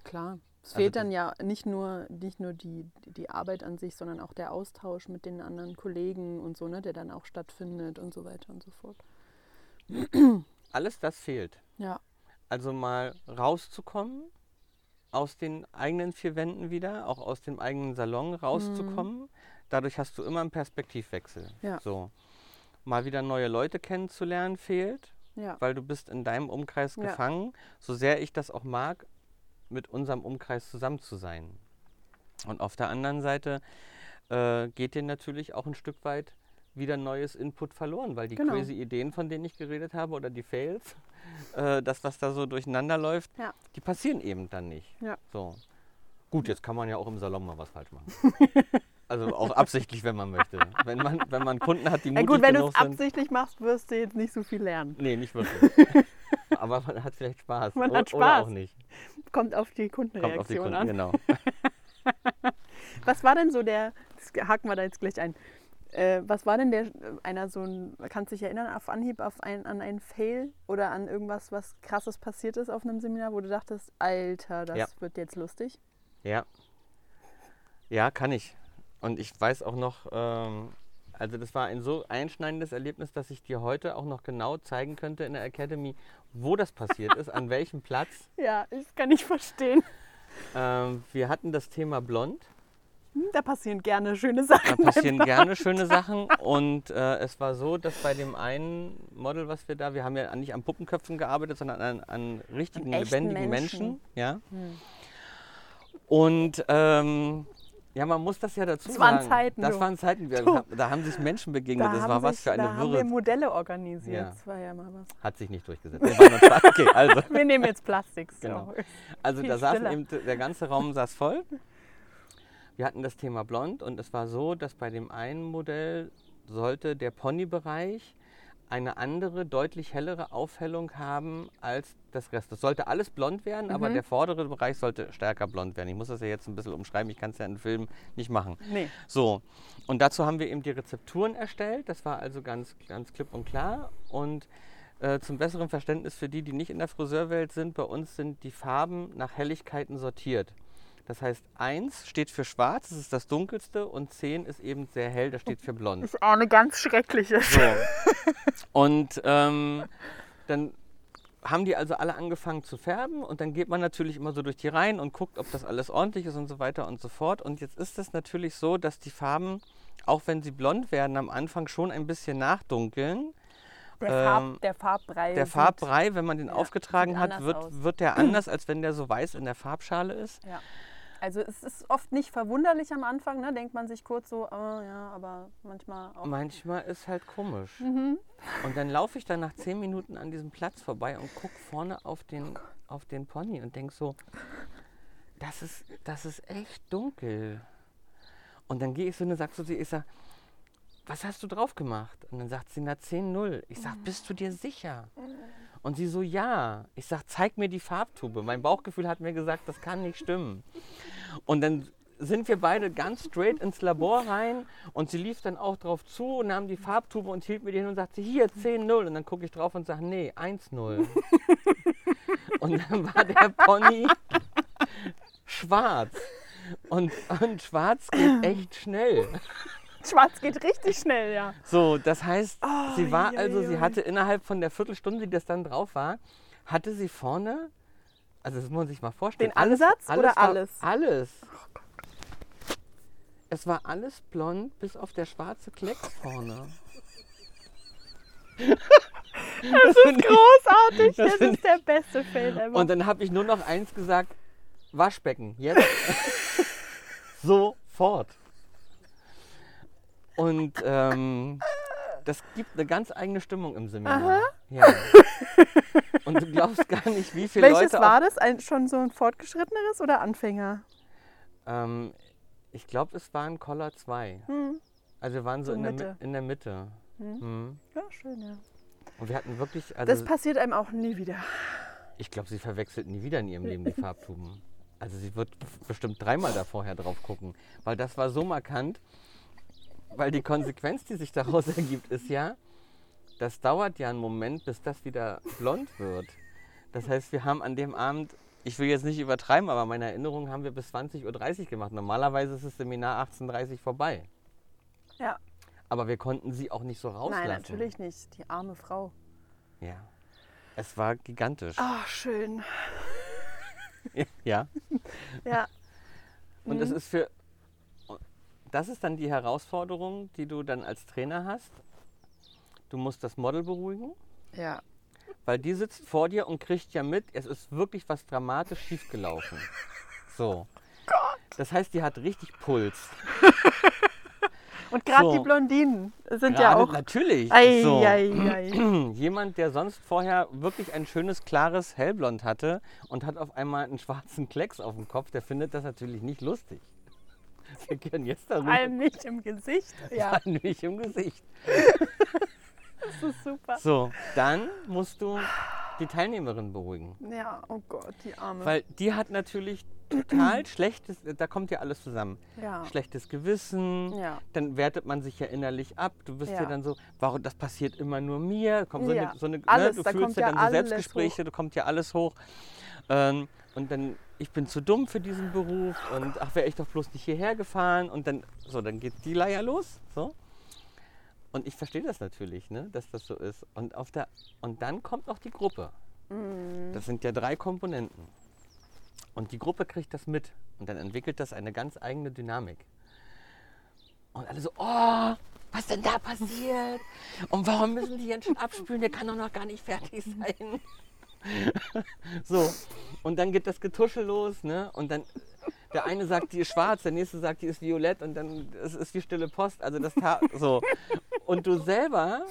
klar. Es
Also
fehlt dann ja nicht nur, nicht nur die, die Arbeit an sich, sondern auch der Austausch mit den anderen Kollegen und so, ne, der dann auch stattfindet und so weiter und so fort.
Alles das fehlt.
Ja,
Also mal rauszukommen aus den eigenen vier Wänden wieder, auch aus dem eigenen Salon rauszukommen. Dadurch hast du immer einen Perspektivwechsel.
Ja.
So. Mal wieder neue Leute kennenzulernen fehlt,
ja.
weil du bist in deinem Umkreis
Ja.
gefangen. So sehr ich das auch mag, mit unserem Umkreis zusammen zu sein. Und auf der anderen Seite äh, geht dir natürlich auch ein Stück weit wieder neues Input verloren, weil die
Genau.
crazy Ideen, von denen ich geredet habe, oder die Fails, äh, das, was da so durcheinander läuft,
Ja.
die passieren eben dann nicht.
Ja.
So. Gut, jetzt kann man ja auch im Salon mal was falsch machen. also auch absichtlich, wenn man möchte. Wenn man, wenn man Kunden hat, die
Ja,
mutig
gut, wenn du es absichtlich machst, wirst du jetzt nicht so viel lernen.
Nee, nicht wirklich. Aber man hat vielleicht Spaß.
Man hat
Oder
Spaß.
auch nicht.
Kommt auf die
Kommt auf die
Kundenreaktion
Kunden,
an.
genau.
Was war denn so der, das haken wir da jetzt gleich ein, äh, was war denn der, einer so ein, kannst du dich erinnern auf Anhieb auf ein, an einen Fail oder an irgendwas, was krasses passiert ist auf einem Seminar, wo du dachtest, Alter, das
Ja.
wird jetzt lustig?
Ja. Ja, kann ich. Und ich weiß auch noch, ähm, also das war ein so einschneidendes Erlebnis, dass ich dir heute auch noch genau zeigen könnte in der Academy, wo das passiert ist, an welchem Platz.
Ja, das kann ich verstehen.
Ähm, wir hatten das Thema Blond.
Hm, Da passieren gerne schöne
Da
Sachen.
passieren gerne schöne Sachen. Und äh, es war so, dass bei dem einen Model, was wir da, wir haben ja nicht an Puppenköpfen gearbeitet, sondern an, an richtigen,
An
lebendigen Menschen.
Menschen.
ja.
Hm.
Und ähm, ja, man muss das ja dazu
Das
sagen.
waren Zeiten,
Das
du.
waren Zeiten. Wir, da haben sich Menschen begegnet. das
haben
war was
sich-
für eine
Da haben
Wirre.
wir Modelle organisiert.
Ja.
Das war ja mal was.
Hat sich nicht durchgesetzt. Okay, also,
Wir nehmen jetzt Plastik. So.
Genau. also
Viel
da saß
stiller.
eben, der ganze Raum saß voll. Wir hatten das Thema Blond und es war so, dass bei dem einen Modell sollte der Ponybereich eine andere, deutlich hellere Aufhellung haben als das Rest. Das sollte alles blond werden, aber
Mhm.
der vordere Bereich sollte stärker blond werden. Ich muss das ja jetzt ein bisschen umschreiben, ich kann es ja im Film nicht machen.
Nee.
So, und dazu haben wir eben die Rezepturen erstellt. Das war also ganz, ganz klipp und klar. Und äh, zum besseren Verständnis für die, die nicht in der Friseurwelt sind, bei uns sind die Farben nach Helligkeiten sortiert. Das heißt, 1 steht für schwarz, das ist das dunkelste, und 10 ist eben sehr hell, das steht für blond.
Das ist auch eine ganz schreckliche.
So. Und ähm, dann haben die also alle angefangen zu färben und dann geht man natürlich immer so durch die Reihen und guckt, ob das alles ordentlich ist und so weiter und so fort. Und jetzt ist es natürlich so, dass die Farben, auch wenn sie blond werden, am Anfang schon ein bisschen nachdunkeln.
Der, Farb,
Ähm,
der Farbbrei.
Der Farbbrei, wenn man den
ja,
aufgetragen hat, wird,
aus.
wird der anders, als wenn der so weiß in der Farbschale ist.
Ja. Also es ist oft nicht verwunderlich am Anfang, ne? denkt man sich kurz so, ah, ja, aber manchmal auch.
Manchmal ist halt komisch.
Mhm.
Und dann laufe ich dann nach zehn Minuten an diesem Platz vorbei und gucke vorne auf den, auf den Pony und denke so, das ist, das ist echt dunkel. Und dann gehe ich so und sag zu sie, ich sag, was hast du drauf gemacht? Und dann sagt sie, na 10-0. Ich sag, bist du dir sicher? Und sie so, ja. Ich sag, zeig mir die Farbtube. Mein Bauchgefühl hat mir gesagt, das kann nicht stimmen. Und dann sind wir beide ganz straight ins Labor rein und sie lief dann auch drauf zu, nahm die Farbtube und hielt mir die hin und sagte, hier 10-0. Und dann gucke ich drauf und sage, nee, 1-0. und dann war der Pony schwarz. Und, und schwarz geht echt schnell.
Schwarz geht richtig schnell, ja.
So, das heißt,
Oh,
sie war
je,
also,
je,
sie hatte innerhalb von der Viertelstunde, die das dann drauf war, hatte sie vorne, also das muss man sich mal vorstellen.
Den Ansatz oder
war-
alles?
Alles. Es war alles blond, bis auf der schwarze Klecks vorne.
Das ist großartig.
das
Das ist der beste Fail ever.
Und dann habe ich nur noch eins gesagt, Waschbecken, jetzt. Sofort. Und ähm, das gibt eine ganz eigene Stimmung im Seminar. Ja. Und du glaubst gar nicht, wie viele
Welches
Leute
war das? Ein, schon so ein fortgeschritteneres oder Anfänger?
Ähm, ich glaube, es waren Collar 2.
Hm.
Also wir waren so,
So
in, der,
Mitte.
Mi- in der Mitte.
Hm.
Mhm.
Ja, schön, ja.
Und wir hatten wirklich,
Das
also
passiert einem auch nie wieder.
ich glaube, sie verwechselt nie wieder in ihrem Leben die Farbtuben. Also sie wird bestimmt dreimal da vorher drauf gucken, weil das war so markant, weil die Konsequenz, die sich daraus ergibt, ist ja, das dauert ja einen Moment, bis das wieder blond wird. Das heißt, wir haben an dem Abend, ich will jetzt nicht übertreiben, aber meine Erinnerung haben wir bis 20.30 Uhr gemacht. Normalerweise ist das Seminar 18.30 Uhr vorbei.
Ja.
Aber wir konnten sie auch nicht so rauslassen.
Nein, natürlich nicht. Die arme Frau.
Ja. Es war gigantisch.
Ach, schön.
Ja.
Ja.
Und
Mhm.
es ist für. Das ist dann die Herausforderung, die du dann als Trainer hast. Du musst das Model beruhigen,
Ja.
weil die sitzt vor dir und kriegt ja mit, es ist wirklich was dramatisch schiefgelaufen. So. Das heißt, die hat richtig Puls.
Und gerade
So.
die Blondinen sind ja
Gerade
auch.
Natürlich.
Ei,
so.
ei, ei.
Jemand, der sonst vorher wirklich ein schönes, klares Hellblond hatte und hat auf einmal einen schwarzen Klecks auf dem Kopf, der findet das natürlich nicht lustig. Wir können jetzt darüber.
Allem nicht im Gesicht. Ja,
nicht im Gesicht.
das ist super.
So, dann musst du die Teilnehmerin beruhigen.
Ja, oh Gott, die Arme.
Weil die hat natürlich total schlechtes, da kommt ja alles zusammen.
ja.
Schlechtes Gewissen,
Ja.
dann wertet man sich ja innerlich ab. Du bist ja,
Ja.
dann so, warum das passiert immer nur mir? Kommt so
Ja,
eine, so eine,
alles,
ne, du
da
fühlst
kommt
ja dann so Selbstgespräche, da kommt ja alles hoch. Ähm, und dann, ich bin zu dumm für diesen Beruf und ach, wäre ich doch bloß nicht hierher gefahren. Und dann, so, dann geht die Leier los. So. Und ich verstehe das natürlich, ne, dass das so ist. Und, auf der, und dann kommt noch die Gruppe.
Mhm.
Das sind ja drei Komponenten. Und die Gruppe kriegt das mit. Und dann entwickelt das eine ganz eigene Dynamik. Und alle so, oh, was denn da passiert? Und warum müssen die jetzt schon abspülen? Der kann doch noch gar nicht fertig sein. so, und dann geht das Getuschel los, ne? Und dann, der eine sagt, die ist schwarz, der nächste sagt, die ist violett und dann es ist wie stille Post. Also das so. Und du selber,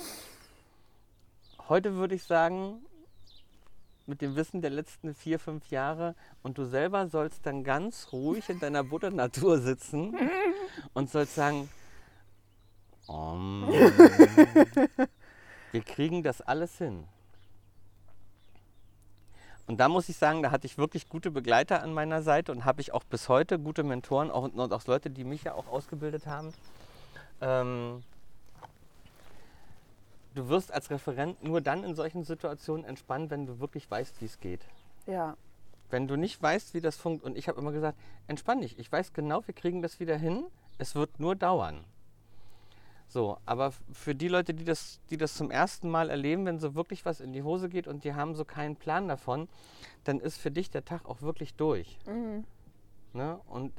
heute würde ich sagen, mit dem Wissen der letzten vier, fünf Jahre und du selber sollst dann ganz ruhig in deiner Butternatur sitzen und sollst sagen, "Om, wir kriegen das alles hin. Und da muss ich sagen, da hatte ich wirklich gute Begleiter an meiner Seite und habe ich auch bis heute gute Mentoren auch, und auch Leute, die mich ja auch ausgebildet haben. Ähm, du wirst als Referent nur dann in solchen Situationen entspannen, wenn du wirklich weißt, wie es geht.
Ja.
Wenn du nicht weißt, wie das funktioniert, und ich habe immer gesagt, entspann dich, ich weiß genau, wir kriegen das wieder hin, es wird nur dauern. So, aber für die Leute, die das, die das zum ersten Mal erleben, wenn so wirklich was in die Hose geht und die haben so keinen Plan davon, dann ist für dich der Tag auch wirklich durch.
Mhm.
Ne? Und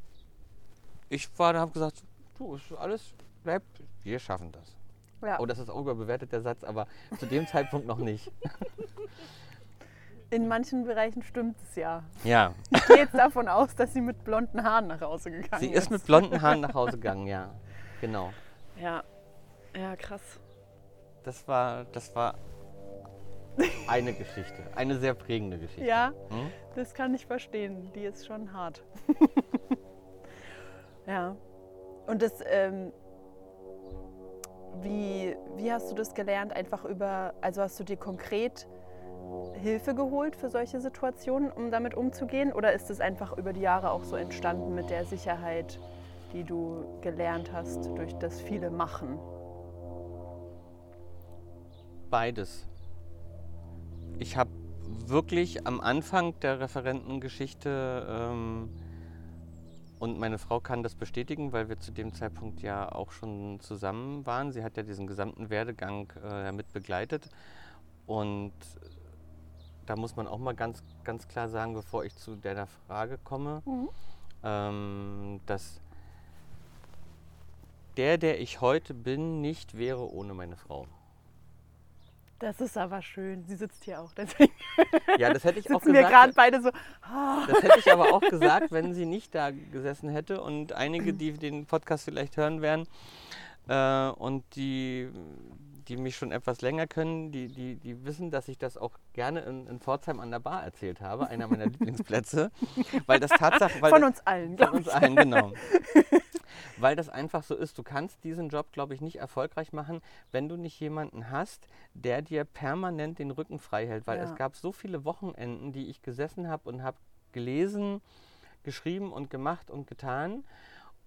ich war da, habe gesagt, du, ist alles, bleibt, wir schaffen das.
ja.
Oh, das ist auch überbewertet, der Satz, aber zu dem Zeitpunkt noch nicht.
In manchen Bereichen stimmt es ja.
Ja,
Ich gehe jetzt davon aus, dass sie mit blonden Haaren nach Hause gegangen
sie ist mit blonden Haaren nach Hause gegangen, ja. Genau.
Ja. Ja, krass.
Das war, das war eine Geschichte, eine sehr prägende Geschichte.
Ja,
Hm?
das kann ich verstehen. Die ist schon hart. ja. Und das, ähm, wie, wie hast du das gelernt? Einfach über, also hast du dir konkret Hilfe geholt für solche Situationen, um damit umzugehen? Oder ist es einfach über die Jahre auch so entstanden mit der Sicherheit, die du gelernt hast durch das viele Machen?
Beides. Ich habe wirklich am Anfang der Referentengeschichte ähm, und meine Frau kann das bestätigen, weil wir zu dem Zeitpunkt ja auch schon zusammen waren. Sie hat ja diesen gesamten Werdegang äh, mit begleitet. Und da muss man auch mal ganz, ganz klar sagen, bevor ich zu deiner Frage komme,
Mhm.
ähm, dass der, der ich heute bin, nicht wäre ohne meine Frau.
Das ist aber schön. Sie sitzt hier auch. Deswegen
Ja, das hätte ich auch
sitzen wir gerade
gesagt.
beide so. ah.
Das hätte ich aber auch gesagt, wenn sie nicht da gesessen hätte. Und einige, die den Podcast vielleicht hören werden äh, und die, die mich schon etwas länger können, die, die, die wissen, dass ich das auch gerne in, in Pforzheim an der Bar erzählt habe, einer meiner Lieblingsplätze. Weil das Tatsache, weil
Von uns allen,
von uns allen, genau. Weil das einfach so ist. Du kannst diesen Job, glaube ich, nicht erfolgreich machen, wenn du nicht jemanden hast, der dir permanent den Rücken frei hält. Weil
Ja.
es gab so viele Wochenenden, die ich gesessen habe und habe gelesen, geschrieben und gemacht und getan.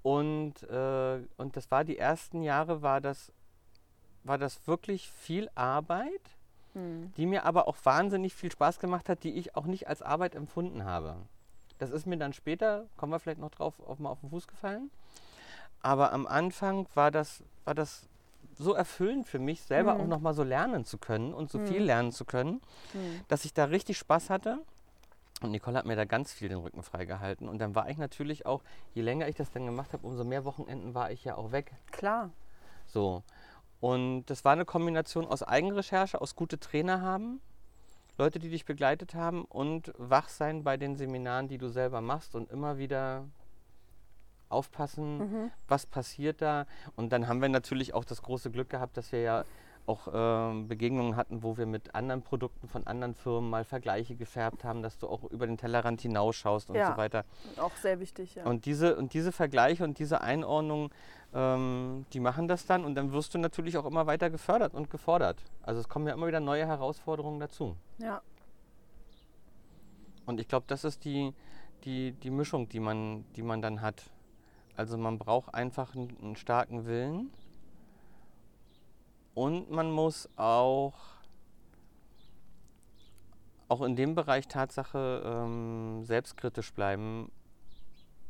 Und, äh, und das war die ersten Jahre, war das, war das wirklich viel Arbeit,
Hm.
die mir aber auch wahnsinnig viel Spaß gemacht hat, die ich auch nicht als Arbeit empfunden habe. Das ist mir dann später, kommen wir vielleicht noch drauf, auf, mal auf den Fuß gefallen. Aber am Anfang war das, war das so erfüllend für mich, selber
Mhm.
auch noch mal so lernen zu können und so
Mhm.
viel lernen zu können,
Hm.
dass ich da richtig Spaß hatte. Und Nicole hat mir da ganz viel den Rücken freigehalten. Und dann war ich natürlich auch, je länger ich das dann gemacht habe, umso mehr Wochenenden war ich ja auch weg.
Klar.
So. Und das war eine Kombination aus Eigenrecherche, aus gute Trainer haben, Leute, die dich begleitet haben und wach sein bei den Seminaren, die du selber machst und immer wieder aufpassen,
Mhm.
was passiert da. Und dann haben wir natürlich auch das große Glück gehabt, dass wir ja auch ähm, Begegnungen hatten, wo wir mit anderen Produkten von anderen Firmen mal Vergleiche gefärbt haben, dass du auch über den Tellerrand hinausschaust und
Ja.
so weiter.
Auch sehr wichtig, ja.
Und diese, und diese Vergleiche und diese Einordnung, ähm, die machen das dann und dann wirst du natürlich auch immer weiter gefördert und gefordert. Also es kommen ja immer wieder neue Herausforderungen dazu.
ja.
Und ich glaube, das ist die, die, die Mischung, die man, die man dann hat. Also man braucht einfach einen, einen starken Willen und man muss auch, auch in dem Bereich Tatsache ähm, selbstkritisch bleiben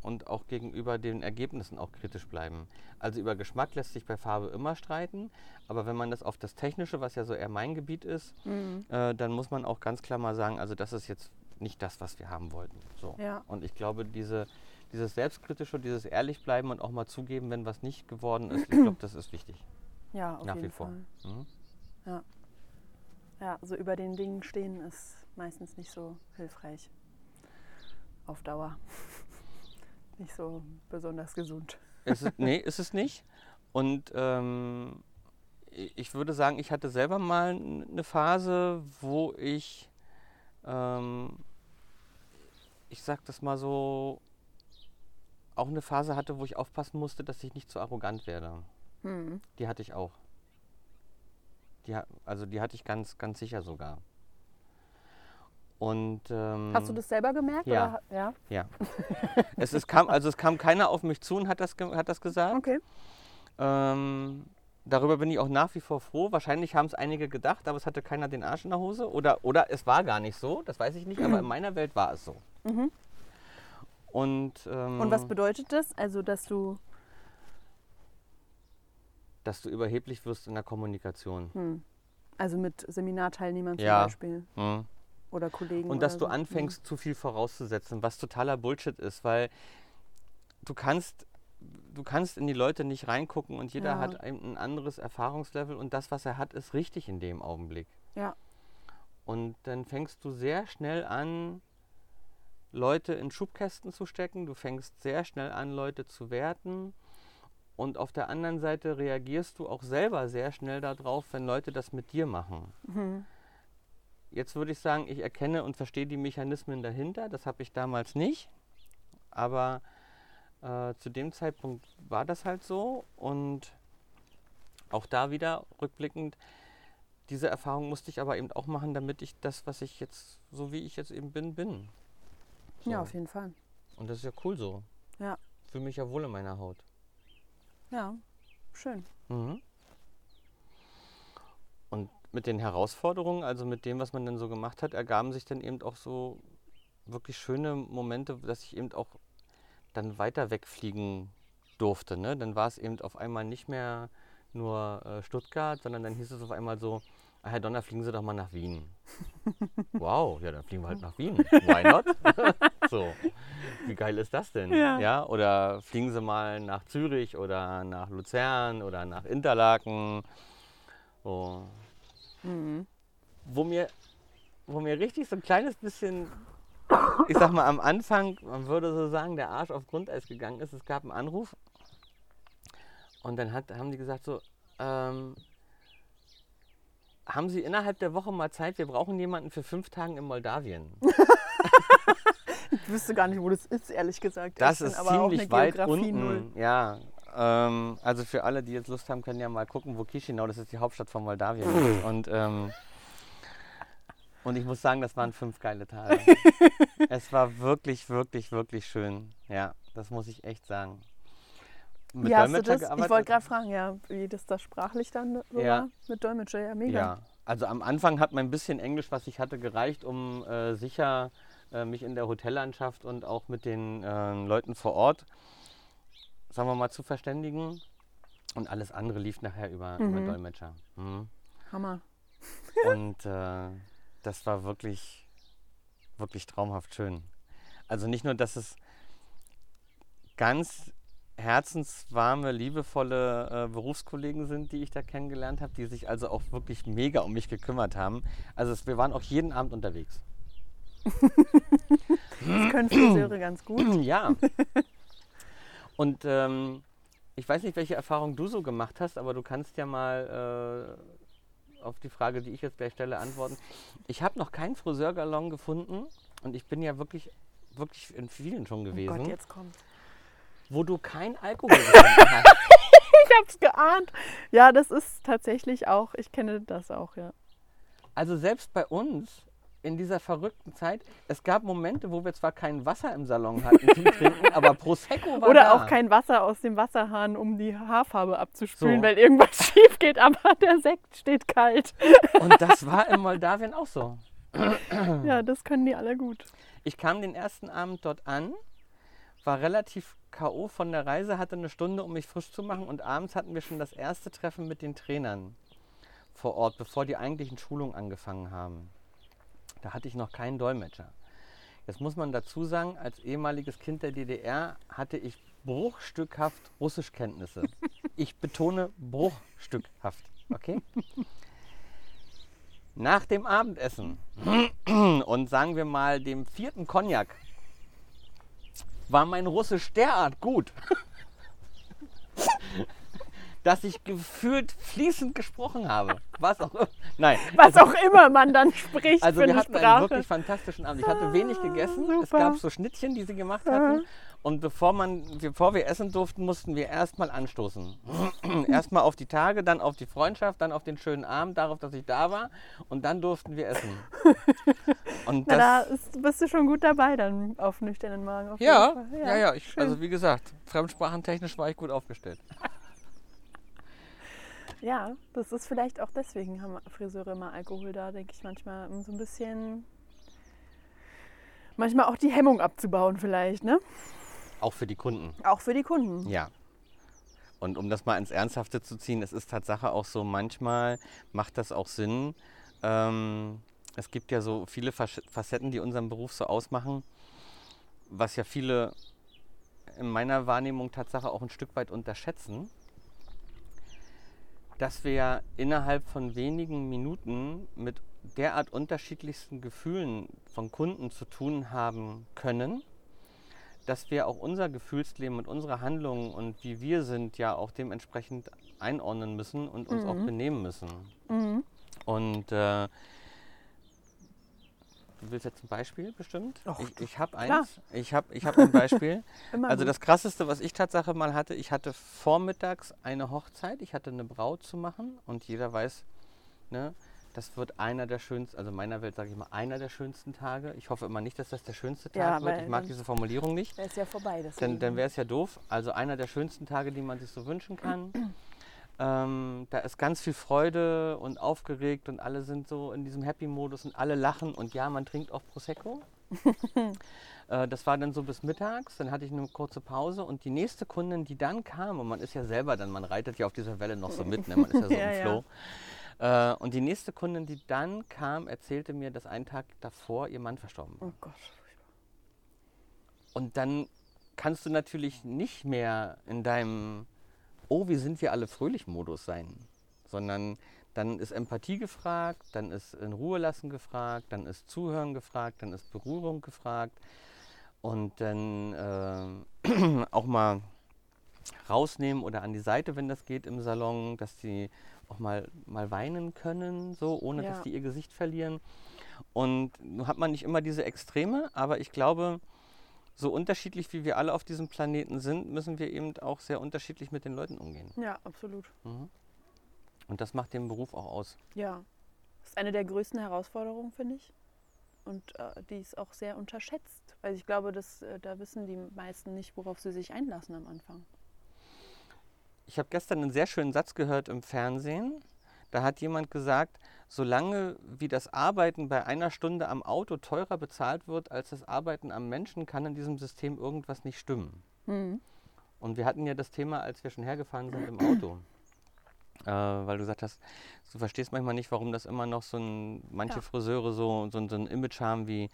und auch gegenüber den Ergebnissen auch kritisch bleiben. Also über Geschmack lässt sich bei Farbe immer streiten, aber wenn man das auf das Technische, was ja so eher mein Gebiet ist,
Mhm.
äh, dann muss man auch ganz klar mal sagen, also das ist jetzt nicht das, was wir haben wollten. So.
Ja.
Und ich glaube, diese, dieses Selbstkritische, dieses Ehrlichbleiben und auch mal zugeben, wenn was nicht geworden ist, ich glaube, das ist wichtig.
Ja, auf
nach
jeden
wie vor.
Fall.
Mhm.
Ja, so über den Dingen stehen ist meistens nicht so hilfreich. Auf Dauer. Nicht so besonders gesund.
Es ist, nee, ist es nicht. Und ähm, ich würde sagen, ich hatte selber mal eine Phase, wo ich, ähm, ich sag das mal so, auch eine Phase hatte, wo ich aufpassen musste, dass ich nicht zu arrogant werde.
Mhm.
Die hatte ich auch. Die, also die hatte ich ganz, ganz sicher sogar. Und ähm,
Hast du das selber gemerkt?
Ja.
Oder? Ja.
Ja. es, es kam, also es kam keiner auf mich zu und hat das, hat das gesagt.
Okay.
Ähm, darüber bin ich auch nach wie vor froh. Wahrscheinlich haben es einige gedacht, aber es hatte keiner den Arsch in der Hose. Oder, oder es war gar nicht so, das weiß ich nicht, aber in meiner Welt war es so.
Mhm.
Und, ähm,
Und was bedeutet das? Also, dass du.
dass du überheblich wirst in der Kommunikation.
Hm, also mit Seminarteilnehmern zum
Ja.
Beispiel.
Hm.
Oder Kollegen.
Und dass du
so.
anfängst, zu viel vorauszusetzen, was totaler Bullshit ist, weil du kannst, du kannst in die Leute nicht reingucken und jeder
Ja.
hat ein, ein anderes Erfahrungslevel und das, was er hat, ist richtig in dem Augenblick.
Ja.
Und dann fängst du sehr schnell an, Leute in Schubkästen zu stecken. Du fängst sehr schnell an, Leute zu werten. Und auf der anderen Seite reagierst du auch selber sehr schnell darauf, wenn Leute das mit dir machen.
Mhm.
Jetzt würde ich sagen, ich erkenne und verstehe die Mechanismen dahinter. Das habe ich damals nicht. Aber Äh, zu dem Zeitpunkt war das halt so und auch da wieder rückblickend, diese Erfahrung musste ich aber eben auch machen, damit ich das, was ich jetzt, so wie ich jetzt eben bin, bin. So.
Ja, auf jeden Fall.
Und das ist ja cool so.
Ja.
Fühle mich ja wohl in meiner Haut.
Ja, schön.
Mhm. Und mit den Herausforderungen, also mit dem, was man dann so gemacht hat, ergaben sich dann eben auch so wirklich schöne Momente, dass ich eben auch dann weiter wegfliegen durfte. Ne? Dann war es eben auf einmal nicht mehr nur äh, Stuttgart, sondern dann hieß es auf einmal so, Herr Donner, fliegen Sie doch mal nach Wien. wow, ja, dann fliegen wir halt nach Wien. Why not? so, wie geil ist das denn?
Ja.
Oder fliegen Sie mal nach Zürich oder nach Luzern oder nach Interlaken. So.
Mhm.
Wo mir, wo mir richtig so ein kleines bisschen, ich sag mal am Anfang, man würde so sagen, der Arsch auf Grundeis gegangen ist. Es gab einen Anruf und dann hat, haben die gesagt so, ähm, haben Sie innerhalb der Woche mal Zeit? Wir brauchen jemanden für fünf Tage in Moldawien.
Ich wüsste gar nicht, wo das ist, ehrlich gesagt.
Das ist ziemlich weit
Geografie
unten.
null.
Ja, ähm, also für alle, die jetzt Lust haben, können ja mal gucken, wo Chisinau, das ist die Hauptstadt von Moldawien. ist. Und, ähm, und ich muss sagen, das waren fünf geile Tage. es war wirklich, wirklich, wirklich schön. Ja, das muss ich echt sagen. Mit
Wie hast du
Dolmetscher
das? Ich
gearbeitet?
wollte gerade fragen, ja, wie das da sprachlich dann so
Ja.
war mit Dolmetscher. Ja, mega.
Ja, also am Anfang hat mein bisschen Englisch, was ich hatte, gereicht, um äh, sicher äh, mich in der Hotellandschaft und auch mit den äh, Leuten vor Ort, sagen wir mal, zu verständigen. Und alles andere lief nachher über, über
Mhm.
Dolmetscher. Mhm.
Hammer.
Und äh, das war wirklich, wirklich traumhaft schön. Also nicht nur, dass es ganz herzenswarme, liebevolle äh, Berufskollegen sind, die ich da kennengelernt habe, die sich also auch wirklich mega um mich gekümmert haben. Also es, wir waren auch jeden Abend unterwegs.
Das können Friseure ganz gut.
ja. Und ähm, ich weiß nicht, welche Erfahrung du so gemacht hast, aber du kannst ja mal äh, auf die Frage, die ich jetzt gleich stelle, antworten. Ich habe noch keinen Friseurgalon gefunden und ich bin ja wirklich, wirklich in vielen schon
Oh
gewesen,
Gott, jetzt kommt.
Wo du kein Alkohol gefunden hast.
Ich hab's geahnt. Ja, das ist tatsächlich auch, ich kenne das auch, ja.
Also selbst bei uns in dieser verrückten Zeit, es gab Momente, wo wir zwar kein Wasser im Salon hatten zum Trinken, aber Prosecco war
Oder
da.
auch kein Wasser aus dem Wasserhahn, um die Haarfarbe abzuspülen,
So.
weil irgendwas schief geht, aber der Sekt steht kalt.
Und das war in Moldawien auch so.
Ja, das können die alle gut.
Ich kam den ersten Abend dort an, war relativ K.O. von der Reise, hatte eine Stunde, um mich frisch zu machen und abends hatten wir schon das erste Treffen mit den Trainern vor Ort, bevor die eigentlichen Schulungen angefangen haben. Da hatte ich noch keinen Dolmetscher. Jetzt muss man dazu sagen, als ehemaliges Kind der DDR hatte ich bruchstückhaft Russischkenntnisse. Ich betone bruchstückhaft, okay? Nach dem Abendessen und sagen wir mal dem vierten Cognac war mein Russisch derart gut, dass ich gefühlt fließend gesprochen habe. Was auch immer. Nein.
Was auch immer man dann spricht
Also wir hatten einen
Sprache.
wirklich fantastischen Abend. Ich hatte wenig gegessen. Es
super.
gab so Schnittchen, die sie gemacht hatten. Und bevor, man, bevor wir essen durften, mussten wir erstmal anstoßen. erstmal auf die Tage, dann auf die Freundschaft, dann auf den schönen Abend, darauf, dass ich da war. Und dann durften wir essen. Und
Na, da ist, bist du schon gut dabei dann auf nüchternen Magen. Auf
ja,
Fall.
ja, ja. Ich, also wie gesagt, fremdsprachentechnisch war ich gut aufgestellt.
Ja, das ist vielleicht auch deswegen haben Friseure immer Alkohol da, denke ich manchmal, um so ein bisschen manchmal auch die Hemmung abzubauen vielleicht, ne?
Auch für die Kunden.
Auch für die Kunden.
Ja. Und um das mal ins Ernsthafte zu ziehen, es ist Tatsache auch so, manchmal macht das auch Sinn. Ähm, es gibt ja so viele Facetten, die unseren Beruf so ausmachen, was ja viele in meiner Wahrnehmung Tatsache auch ein Stück weit unterschätzen, dass wir ja innerhalb von wenigen Minuten mit derart unterschiedlichsten Gefühlen von Kunden zu tun haben können dass wir auch unser Gefühlsleben und unsere Handlungen und wie wir sind ja auch dementsprechend einordnen müssen und uns auch benehmen müssen.
Mhm.
Und äh, du willst jetzt ein Beispiel bestimmt?
Och,
ich ich habe eins. Ich habe ich hab ein Beispiel. Also das Krasseste, was ich Tatsache mal hatte, ich hatte vormittags eine Hochzeit, ich hatte eine Braut zu machen und jeder weiß, ne, das wird einer der schönsten, also in meiner Welt sage ich mal, einer der schönsten Tage. Ich hoffe immer nicht, dass das der schönste Tag
Ja,
wird. Ich mag
dann-
diese Formulierung nicht.
Der ist ja vorbei.
Dann,
Deswegen.
dann wäre es ja doof. Also einer der schönsten Tage, die man sich so wünschen kann. Ähm, da ist ganz viel Freude und aufgeregt und alle sind so in diesem Happy-Modus und alle lachen und ja, man trinkt auch Prosecco. äh, das war dann so bis mittags, dann hatte ich eine kurze Pause und die nächste Kundin, die dann kam, und man ist ja selber dann, man reitet ja auf dieser Welle noch so mit, ne? man ist ja so
Ja,
im
ja.
Äh, und die nächste Kundin, die dann kam, erzählte mir, dass einen Tag davor ihr Mann verstorben war.
oh Gott.
Und dann kannst du natürlich nicht mehr in deinem Oh, wie sind wir alle fröhlich Modus sein, sondern dann ist Empathie gefragt, dann ist in Ruhe lassen gefragt, dann ist Zuhören gefragt, dann ist Berührung gefragt und dann äh, auch mal rausnehmen oder an die Seite, wenn das geht im Salon, dass die auch mal, mal weinen können, so ohne
Ja.
dass die ihr Gesicht verlieren. Und nun hat man nicht immer diese Extreme, aber ich glaube, so unterschiedlich wie wir alle auf diesem Planeten sind, müssen wir eben auch sehr unterschiedlich mit den Leuten umgehen.
Ja, absolut.
Mhm. Und das macht den Beruf auch aus.
Ja. Das ist eine der größten Herausforderungen, finde ich. Und äh, die ist auch sehr unterschätzt. Weil ich glaube, dass, äh, da wissen die meisten nicht, worauf sie sich einlassen am Anfang.
Ich habe gestern einen sehr schönen Satz gehört im Fernsehen. Da hat jemand gesagt, solange wie das Arbeiten bei einer Stunde am Auto teurer bezahlt wird als das Arbeiten am Menschen, kann in diesem System irgendwas nicht stimmen.
Mhm.
Und wir hatten ja das Thema, als wir schon hergefahren sind im Auto. Äh, weil du gesagt hast, du verstehst manchmal nicht, warum das immer noch so ein, manche
Ja.
Friseure so, so, ein- so ein Image haben wie,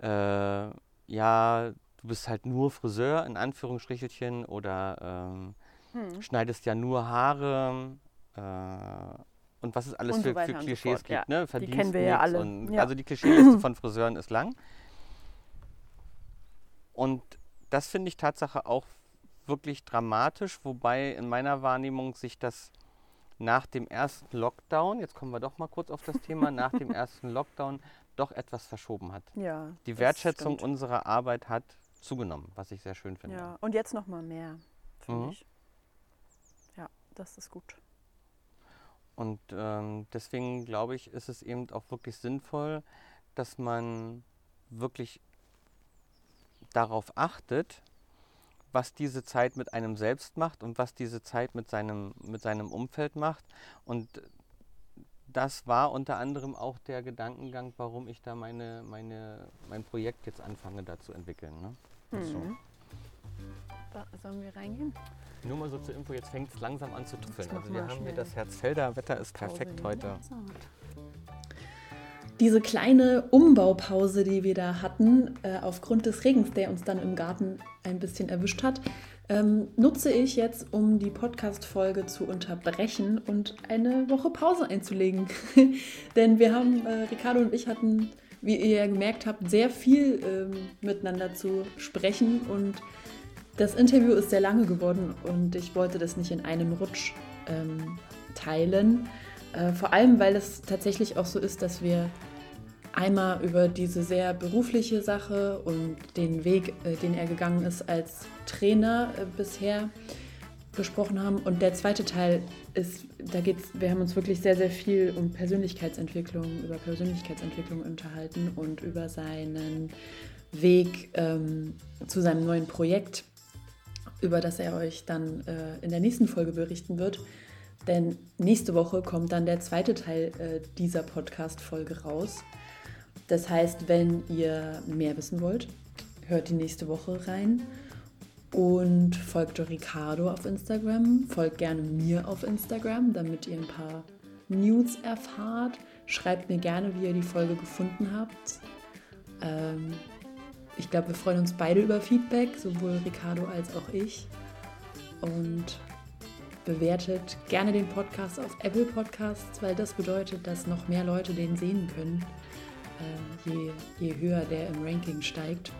äh, ja, du bist halt nur Friseur, in Anführungsstrichelchen, oder ähm,
Hm.
schneidest ja nur Haare. Äh, und was es alles
Und so
für, für
so
Klischees
fort,
gibt.
ja.
Ne?
Die
Verdienst
kennen wir ja alle,
Und,
ja.
Also die Klischeeliste von Friseuren ist lang. Und das finde ich Tatsache auch wirklich dramatisch, wobei in meiner Wahrnehmung sich das nach dem ersten Lockdown, jetzt kommen wir doch mal kurz auf das Thema, nach dem ersten Lockdown doch etwas verschoben hat.
Ja.
Die Wertschätzung
stimmt.
unserer Arbeit hat zugenommen, was ich sehr schön finde.
Ja, und jetzt noch mal mehr, finde
Mhm.
ich. Das ist gut.
Und ähm, deswegen glaube ich, ist es eben auch wirklich sinnvoll, dass man wirklich darauf achtet, was diese Zeit mit einem selbst macht und was diese Zeit mit seinem, mit seinem Umfeld macht. Und das war unter anderem auch der Gedankengang, warum ich da meine, meine, mein Projekt jetzt anfange, da zu entwickeln. Ne? Das so.
Da, sollen wir reingehen?
Nur mal so zur Info, jetzt fängt es langsam an zu tüffeln. Also wir haben hier das Herzfelder Wetter ist perfekt
nehmen.
heute.
Diese kleine Umbaupause, die wir da hatten, äh, aufgrund des Regens, der uns dann im Garten ein bisschen erwischt hat, ähm, nutze ich jetzt, um die Podcast-Folge zu unterbrechen und eine Woche Pause einzulegen. Denn wir haben, äh, Ricardo und ich hatten, wie ihr ja gemerkt habt, sehr viel ähm, miteinander zu sprechen und das Interview ist sehr lange geworden und ich wollte das nicht in einem Rutsch ähm, teilen. Äh, vor allem, weil es tatsächlich auch so ist, dass wir einmal über diese sehr berufliche Sache und den Weg, äh, den er gegangen ist als Trainer äh, bisher gesprochen haben. Und der zweite Teil ist, da geht's, wir haben uns wirklich sehr, sehr viel um Persönlichkeitsentwicklung, über Persönlichkeitsentwicklung unterhalten und über seinen Weg ähm, zu seinem neuen Projekt, über das er euch dann äh, in der nächsten Folge berichten wird. Denn nächste Woche kommt dann der zweite Teil äh, dieser Podcast-Folge raus. Das heißt, wenn ihr mehr wissen wollt, hört die nächste Woche rein und folgt Ricardo auf Instagram. Folgt gerne mir auf Instagram, damit ihr ein paar News erfahrt. Schreibt mir gerne, wie ihr die Folge gefunden habt. Ähm, ich glaube, wir freuen uns beide über Feedback, sowohl Ricardo als auch ich. Und bewertet gerne den Podcast auf Apple Podcasts, weil das bedeutet, dass noch mehr Leute den sehen können, äh, je, je höher der im Ranking steigt.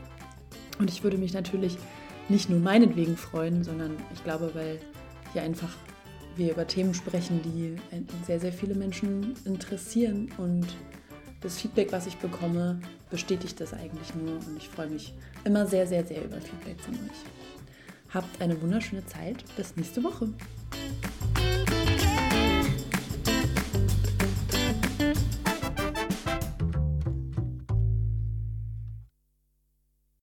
Und ich würde mich natürlich nicht nur meinetwegen freuen, sondern ich glaube, weil hier einfach wir über Themen sprechen, die ein- sehr, sehr viele Menschen interessieren und das Feedback, was ich bekomme, bestätigt das eigentlich nur und ich freue mich immer sehr, sehr, sehr über Feedback von euch. Habt eine wunderschöne Zeit. Bis nächste Woche.